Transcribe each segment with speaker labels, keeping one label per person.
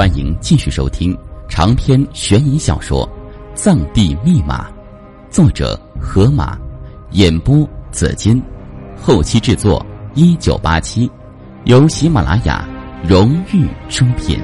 Speaker 1: 欢迎继续收听长篇悬疑小说《藏地密码》，作者河马，演播紫金，后期制作一九八七，由喜马拉雅荣誉出品。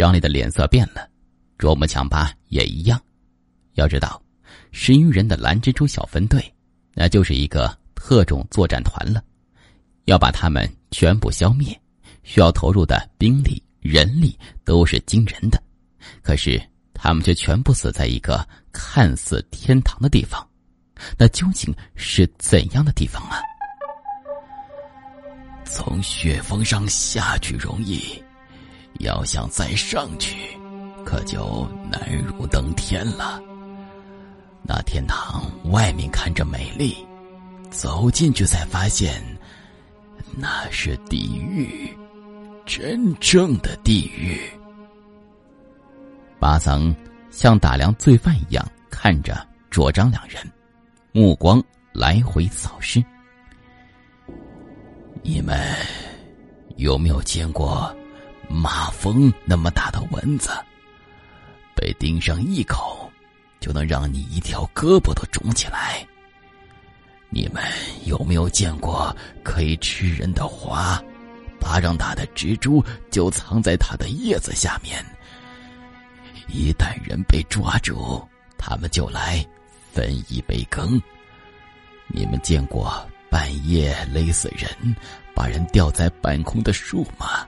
Speaker 1: 张丽的脸色变了，啄木强巴也一样。要知道，十余人的蓝蜘蛛小分队，那就是一个特种作战团了。要把他们全部消灭，需要投入的兵力、人力都是惊人的。可是他们却全部死在一个看似天堂的地方，那究竟是怎样的地方啊？
Speaker 2: 从雪峰上下去容易。要想再上去，可就难如登天了。那天堂外面看着美丽，走进去才发现，那是地狱，真正的地狱。
Speaker 1: 巴桑像打量罪犯一样看着卓章两人，目光来回扫视。
Speaker 2: 你们有没有见过？马蜂那么大的蚊子，被叮上一口，就能让你一条胳膊都肿起来。你们有没有见过可以吃人的花？巴掌大的蜘蛛就藏在它的叶子下面。一旦人被抓住，他们就来分一杯羹。你们见过半夜勒死人，把人吊在半空的树吗？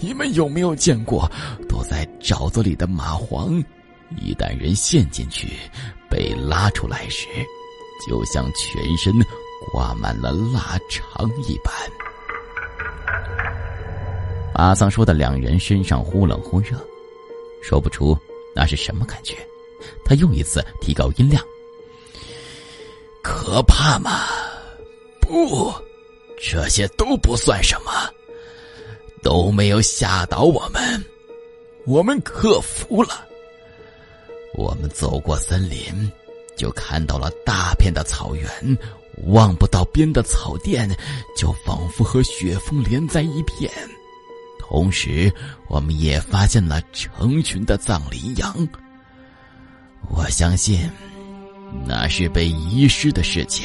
Speaker 2: 你们有没有见过躲在沼泽里的蚂蟥？一旦人陷进去，被拉出来时，就像全身挂满了腊肠一般。
Speaker 1: 阿桑说的，两人身上忽冷忽热，说不出那是什么感觉。他又一次提高音量：“
Speaker 2: 可怕吗？不，这些都不算什么。”都没有吓倒我们，我们克服了。我们走过森林，就看到了大片的草原，望不到边的草甸，就仿佛和雪峰连在一片。同时，我们也发现了成群的藏羚羊。我相信，那是被遗失的世界。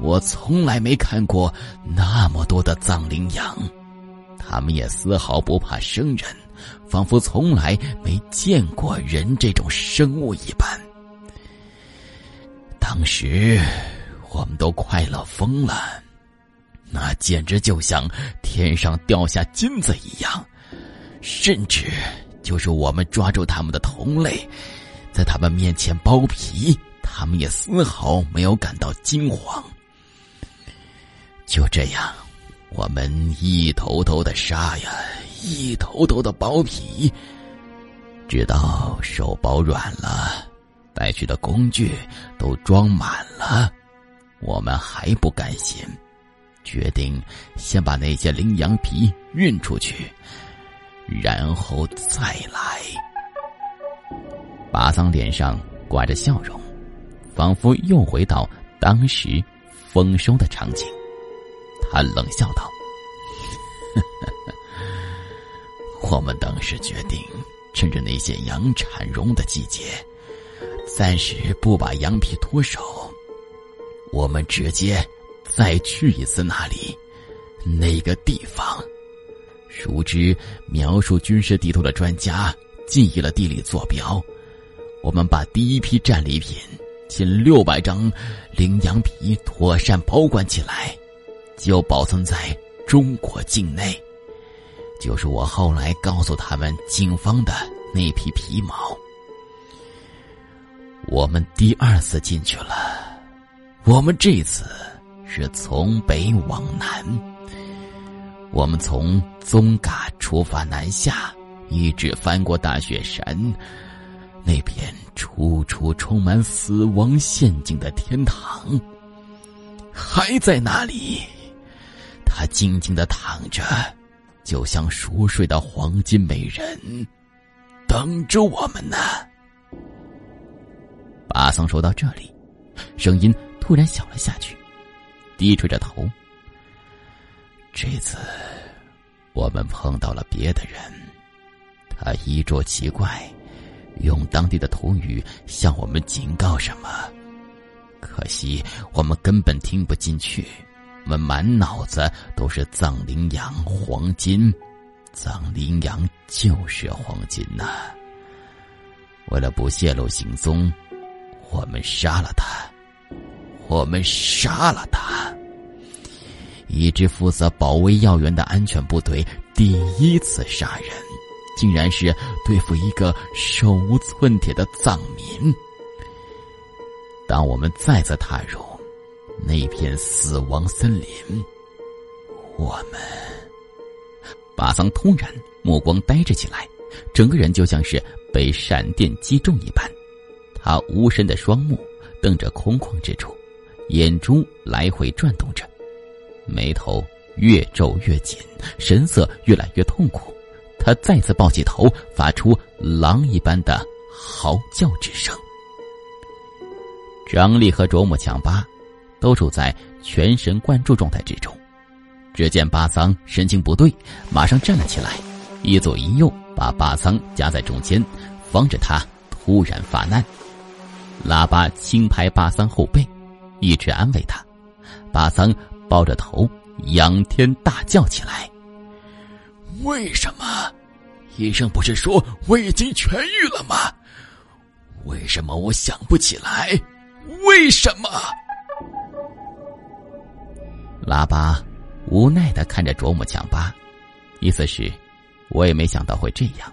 Speaker 2: 我从来没看过那么多的藏羚羊。他们也丝毫不怕生人，仿佛从来没见过人这种生物一般。当时我们都快乐疯了，那简直就像天上掉下金子一样。甚至就是我们抓住他们的同类，在他们面前剥皮，他们也丝毫没有感到惊慌。就这样。我们一头头的杀呀，一头头的剥皮，直到手包软了，带去的工具都装满了，我们还不甘心，决定先把那些羚羊皮运出去，然后再来。
Speaker 1: 巴桑脸上挂着笑容，仿佛又回到当时丰收的场景。他冷笑道：“
Speaker 2: 我们当时决定，趁着那些羊产绒的季节，暂时不把羊皮脱手。我们直接再去一次那里，那个地方。熟知描述军事地图的专家记忆了地理坐标。我们把第一批战利品，近六百张羚羊皮，妥善保管起来。”就保存在中国境内，就是我后来告诉他们警方的那批皮毛。我们第二次进去了，我们这次是从北往南。我们从宗嘎出发南下，一直翻过大雪山，那片处处充满死亡陷阱的天堂，还在那里。他静静的躺着，就像熟睡的黄金美人，等着我们呢。
Speaker 1: 巴桑说到这里，声音突然小了下去，低垂着头。
Speaker 2: 这次，我们碰到了别的人，他衣着奇怪，用当地的土语向我们警告什么，可惜我们根本听不进去。我们满脑子都是藏羚羊、黄金，藏羚羊就是黄金呐。为了不泄露行踪，我们杀了他，我们杀了他。一支负责保卫要员的安全部队第一次杀人，竟然是对付一个手无寸铁的藏民。当我们再次踏入。那片死亡森林，我们
Speaker 1: 巴桑突然目光呆滞起来，整个人就像是被闪电击中一般。他无神的双目瞪着空旷之处，眼珠来回转动着，眉头越皱越紧，神色越来越痛苦。他再次抱起头，发出狼一般的嚎叫之声。张力和卓木强巴。都处在全神贯注状态之中。只见巴桑神情不对，马上站了起来，一左一右把巴桑夹在中间，防止他突然发难。喇叭轻拍巴桑后背，一直安慰他。巴桑抱着头仰天大叫起来：“
Speaker 2: 为什么？医生不是说我已经痊愈了吗？为什么我想不起来？为什么？”
Speaker 1: 喇叭无奈的看着卓木强巴，意思是，我也没想到会这样。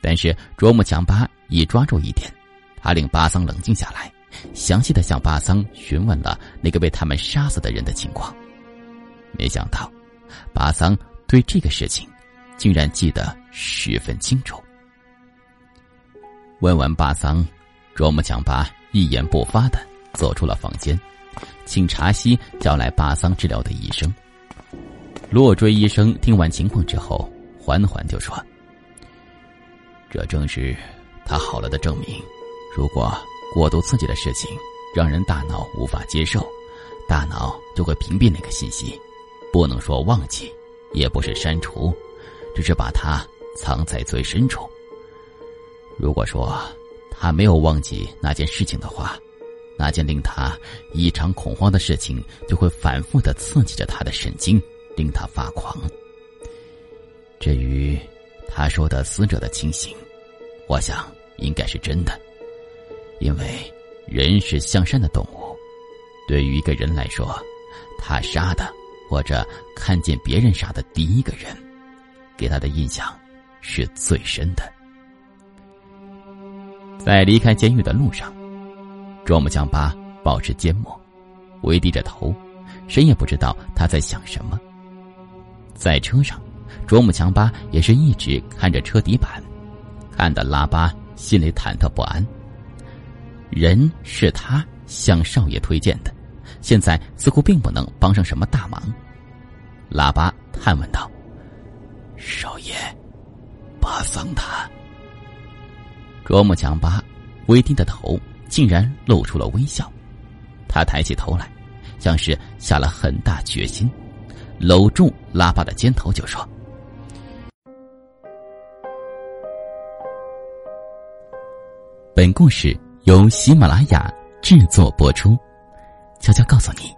Speaker 1: 但是卓木强巴已抓住一点，他令巴桑冷静下来，详细的向巴桑询问了那个被他们杀死的人的情况。没想到，巴桑对这个事情竟然记得十分清楚。问完巴桑，卓木强巴一言不发的走出了房间。请查西叫来巴桑治疗的医生。洛追医生听完情况之后，缓缓就说：“
Speaker 2: 这正是他好了的证明。如果过度刺激的事情让人大脑无法接受，大脑就会屏蔽那个信息，不能说忘记，也不是删除，只是把它藏在最深处。如果说他没有忘记那件事情的话。”那件令他异常恐慌的事情，就会反复的刺激着他的神经，令他发狂。至于他说的死者的情形，我想应该是真的，因为人是向善的动物。对于一个人来说，他杀的或者看见别人杀的第一个人，给他的印象是最深的。
Speaker 1: 在离开监狱的路上。卓木强巴保持缄默，微低着头，谁也不知道他在想什么。在车上，卓木强巴也是一直看着车底板，看得拉巴心里忐忑不安。人是他向少爷推荐的，现在似乎并不能帮上什么大忙。拉巴探问道：“
Speaker 2: 少爷，巴桑他？”
Speaker 1: 卓木强巴微低的头。竟然露出了微笑，他抬起头来，像是下了很大决心，搂住拉巴的肩头就说：“本故事由喜马拉雅制作播出。悄悄告诉你，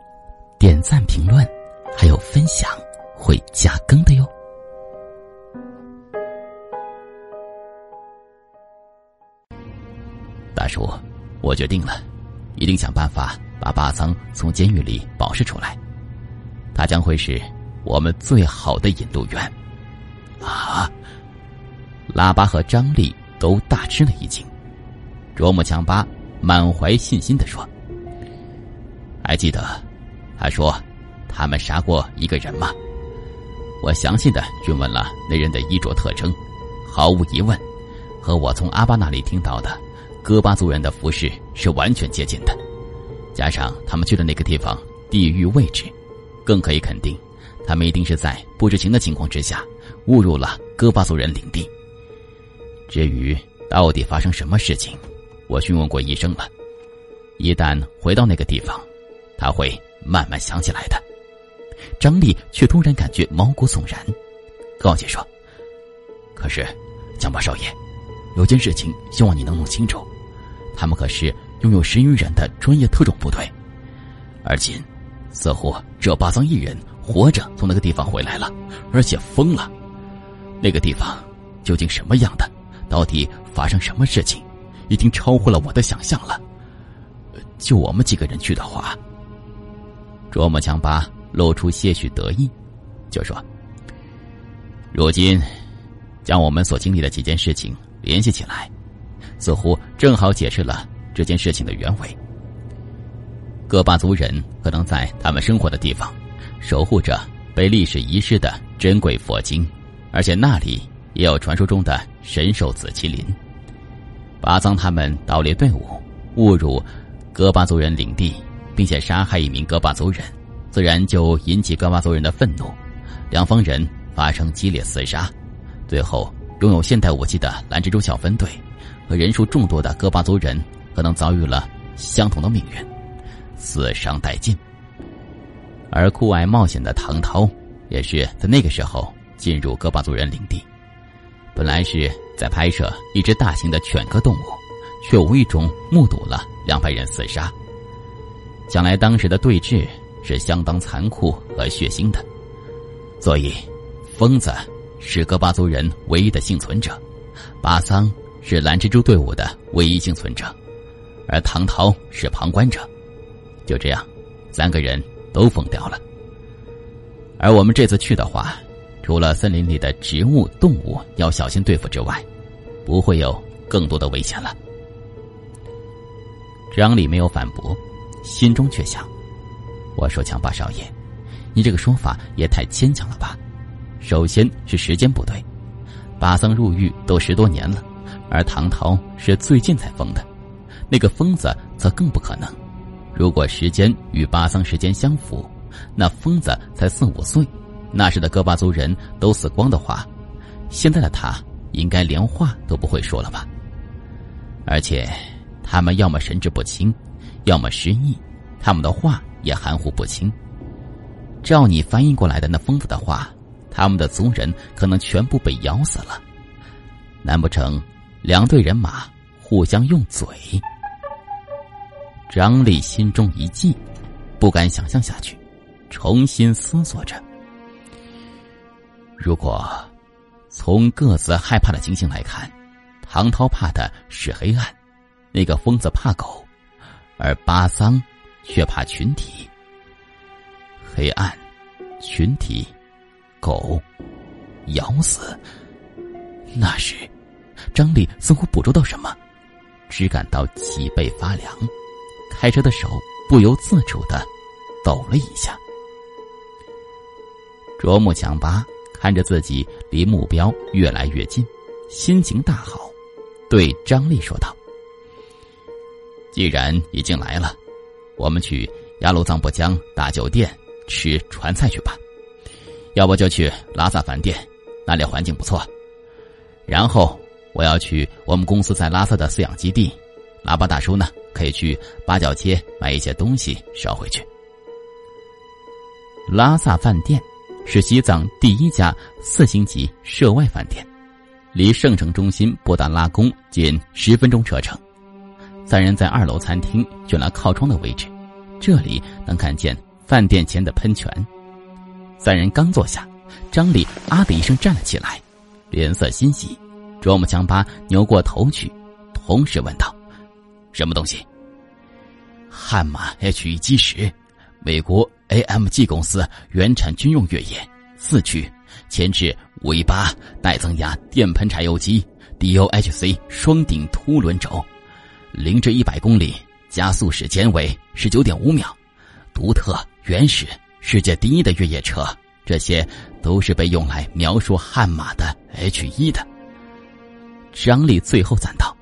Speaker 1: 点赞、评论还有分享会加更的哟。”
Speaker 2: 大叔。我决定了，一定想办法把巴桑从监狱里保释出来。他将会是我们最好的引路员。
Speaker 1: 啊！拉巴和张力都大吃了一惊。卓木强巴满怀信心的说：“
Speaker 2: 还记得，他说他们杀过一个人吗？我详细的询问了那人的衣着特征，毫无疑问，和我从阿巴那里听到的。”戈巴族人的服饰是完全接近的，加上他们去的那个地方地域位置，更可以肯定，他们一定是在不知情的情况之下，
Speaker 1: 误入了戈巴族人领地。至于到底发生什么事情，我询问过医生了。一旦回到那个地方，他会慢慢想起来的。张丽却突然感觉毛骨悚然，告诫说：“可是，江巴少爷，有件事情希望你能弄清楚，他们可是拥有十余人的专业特种部队，而今似乎只有巴桑一人活着从那个地方回来了，而且疯了。那个地方究竟什么样的？到底发生什么事情？已经超乎了我的想象了。就我们几个人去的话，卓木强巴。”露出些许得意，就说：“如今，将我们所经历的几件事情联系起来，似乎正好解释了这件事情的原委。戈巴族人可能在他们生活的地方，守护着被历史遗失的珍贵佛经，而且那里也有传说中的神兽紫麒麟。巴桑他们盗猎队伍，误入戈巴族人领地，并且杀害一名戈巴族人。”自然就引起戈巴族人的愤怒，两方人发生激烈厮杀，最后拥有现代武器的蓝蜘蛛小分队和人数众多的戈巴族人可能遭遇了相同的命运，死伤殆尽。而酷爱冒险的唐涛也是在那个时候进入戈巴族人领地，本来是在拍摄一只大型的犬科动物，却无意中目睹了两百人厮杀，想来当时的对峙。是相当残酷和血腥的，所以，疯子是戈巴族人唯一的幸存者，巴桑是蓝蜘蛛队伍的唯一幸存者，而唐涛是旁观者。就这样，三个人都疯掉了。而我们这次去的话，除了森林里的植物、动物要小心对付之外，不会有更多的危险了。张力没有反驳，心中却想。我说：“强巴少爷，你这个说法也太牵强了吧？首先是时间不对，巴桑入狱都十多年了，而唐涛是最近才疯的，那个疯子则更不可能。如果时间与巴桑时间相符，那疯子才四五岁，那时的戈巴族人都死光的话，现在的他应该连话都不会说了吧？而且，他们要么神志不清，要么失忆，他们的话。”也含糊不清。照你翻译过来的那疯子的话，他们的族人可能全部被咬死了。难不成两队人马互相用嘴？张力心中一悸，不敢想象下去，重新思索着：如果从各自害怕的情形来看，唐涛怕的是黑暗，那个疯子怕狗，而巴桑。却怕群体、黑暗、群体、狗咬死。那时，张力似乎捕捉到什么，只感到脊背发凉，开车的手不由自主的抖了一下。卓木强巴看着自己离目标越来越近，心情大好，对张力说道：“既然已经来了。”我们去雅鲁藏布江大酒店吃川菜去吧，要不就去拉萨饭店，那里环境不错。然后我要去我们公司在拉萨的饲养基地，喇叭大叔呢可以去八角街买一些东西捎回去。拉萨饭店是西藏第一家四星级涉外饭店，离圣城中心布达拉宫仅十分钟车程。三人在二楼餐厅选了靠窗的位置。这里能看见饭店前的喷泉。三人刚坐下，张丽啊的一声站了起来，脸色欣喜。卓木强巴扭过头去，同时问道：“什么东西？”悍马 H 一基石，美国 AMG 公司原产军用越野四驱，前置五一八带增压电喷柴油机，DOHC 双顶凸轮轴，零至一百公里。加速时间为十九点五秒，独特、原始、世界第一的越野车，这些都是被用来描述悍马的 H 一的。张力最后赞道：“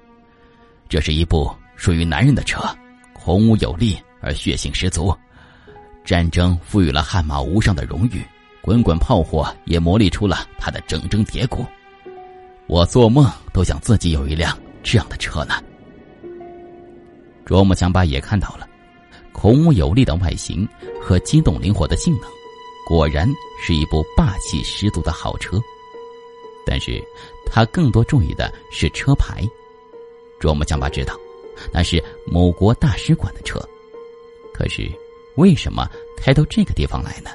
Speaker 1: 这是一部属于男人的车，孔武有力而血性十足。战争赋予了悍马无上的荣誉，滚滚炮火也磨砺出了他的铮铮铁骨。我做梦都想自己有一辆这样的车呢。卓木强巴也看到了，孔武有力的外形和机动灵活的性能，果然是一部霸气十足的好车。但是，他更多注意的是车牌。卓木强巴知道，那是某国大使馆的车。可是，为什么开到这个地方来呢？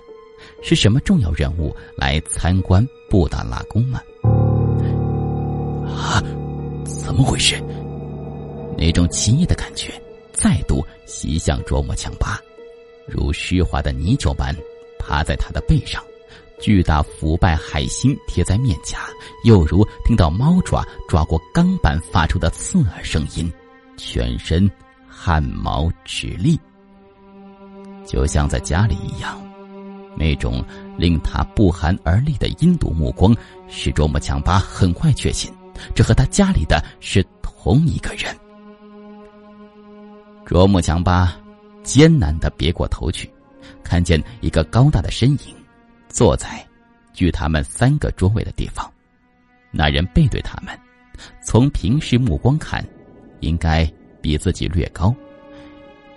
Speaker 1: 是什么重要人物来参观布达拉宫吗？
Speaker 2: 啊，怎么回事？
Speaker 1: 那种奇异的感觉。再度袭向卓木强巴，如湿滑的泥鳅般趴在他的背上，巨大腐败海星贴在面颊，又如听到猫爪抓过钢板发出的刺耳声音，全身汗毛直立，就像在家里一样。那种令他不寒而栗的阴毒目光，使卓木强巴很快确信，这和他家里的是同一个人。卓木强巴艰难的别过头去，看见一个高大的身影坐在距他们三个桌位的地方。那人背对他们，从平视目光看，应该比自己略高。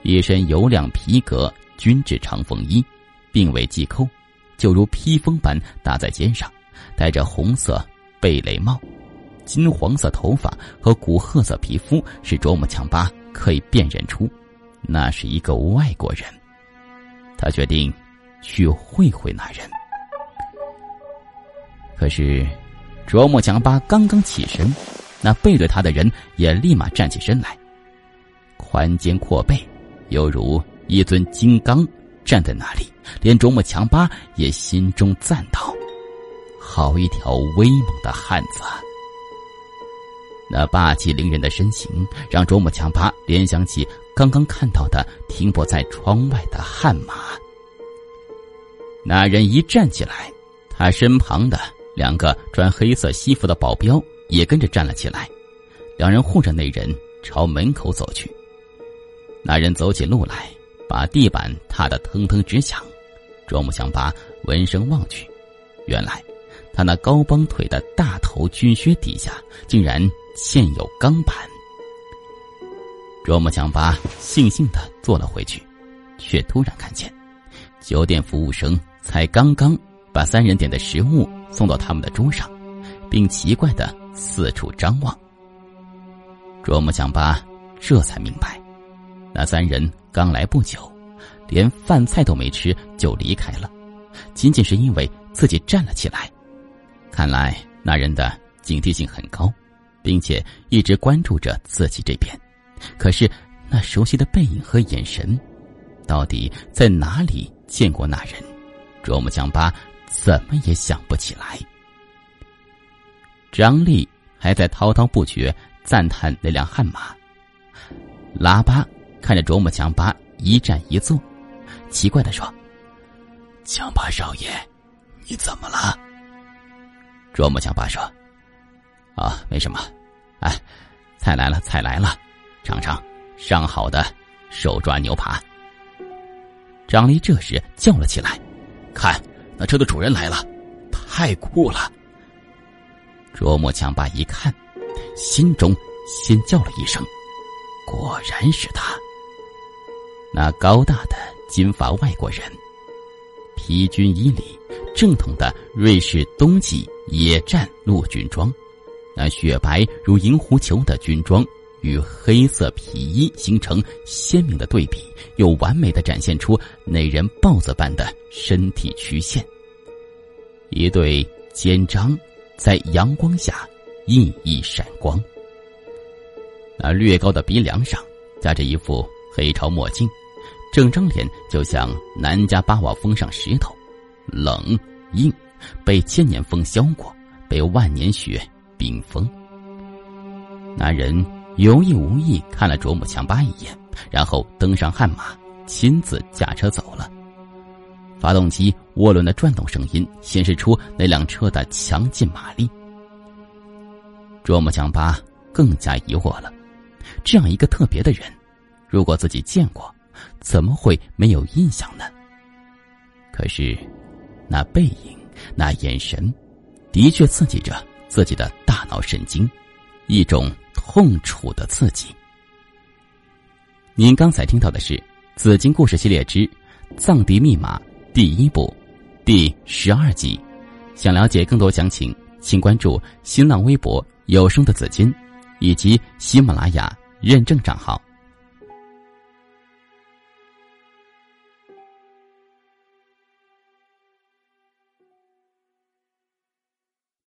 Speaker 1: 一身油亮皮革军制长风衣，并未系扣，就如披风般搭在肩上，戴着红色贝雷帽，金黄色头发和古褐色皮肤是卓木强巴。可以辨认出，那是一个外国人。他决定去会会那人。可是，卓木强巴刚刚起身，那背对他的人也立马站起身来，宽肩阔背，犹如一尊金刚站在那里。连卓木强巴也心中赞道：“好一条威猛的汉子！”那霸气凌人的身形，让卓木强巴联想起刚刚看到的停泊在窗外的悍马。那人一站起来，他身旁的两个穿黑色西服的保镖也跟着站了起来，两人护着那人朝门口走去。那人走起路来，把地板踏得腾腾直响。卓木强巴闻声望去，原来他那高帮腿的大头军靴底下竟然。嵌有钢板，卓木强巴悻悻的坐了回去，却突然看见，酒店服务生才刚刚把三人点的食物送到他们的桌上，并奇怪的四处张望。卓木强巴这才明白，那三人刚来不久，连饭菜都没吃就离开了，仅仅是因为自己站了起来。看来那人的警惕性很高。并且一直关注着自己这边，可是那熟悉的背影和眼神，到底在哪里见过那人？卓木强巴怎么也想不起来。张丽还在滔滔不绝赞叹那辆悍马，喇叭看着卓木强巴一站一坐，奇怪的说：“
Speaker 2: 强巴少爷，你怎么了？”
Speaker 1: 卓木强巴说：“啊，没什么。”哎，菜来了，菜来了，尝尝上好的手抓牛扒。张丽这时叫了起来：“
Speaker 2: 看，那车的主人来了，太酷了！”
Speaker 1: 卓木强巴一看，心中先叫了一声：“果然是他！”那高大的金发外国人，披军衣里正统的瑞士冬季野战陆军装。那雪白如银狐裘的军装与黑色皮衣形成鲜明的对比，又完美的展现出那人豹子般的身体曲线。一对肩章在阳光下熠熠闪光。那略高的鼻梁上架着一副黑超墨镜，整张脸就像南迦巴瓦峰上石头，冷硬，被千年风削过，被万年雪。冰封。那人有意无意看了卓木强巴一眼，然后登上悍马，亲自驾车走了。发动机涡轮的转动声音显示出那辆车的强劲马力。卓木强巴更加疑惑了：这样一个特别的人，如果自己见过，怎么会没有印象呢？可是，那背影，那眼神，的确刺激着自己的大脑神经，一种痛楚的刺激。您刚才听到的是《紫金故事系列之藏地密码》第一部第十二集。想了解更多详情，请关注新浪微博“有声的紫金”以及喜马拉雅认证账号。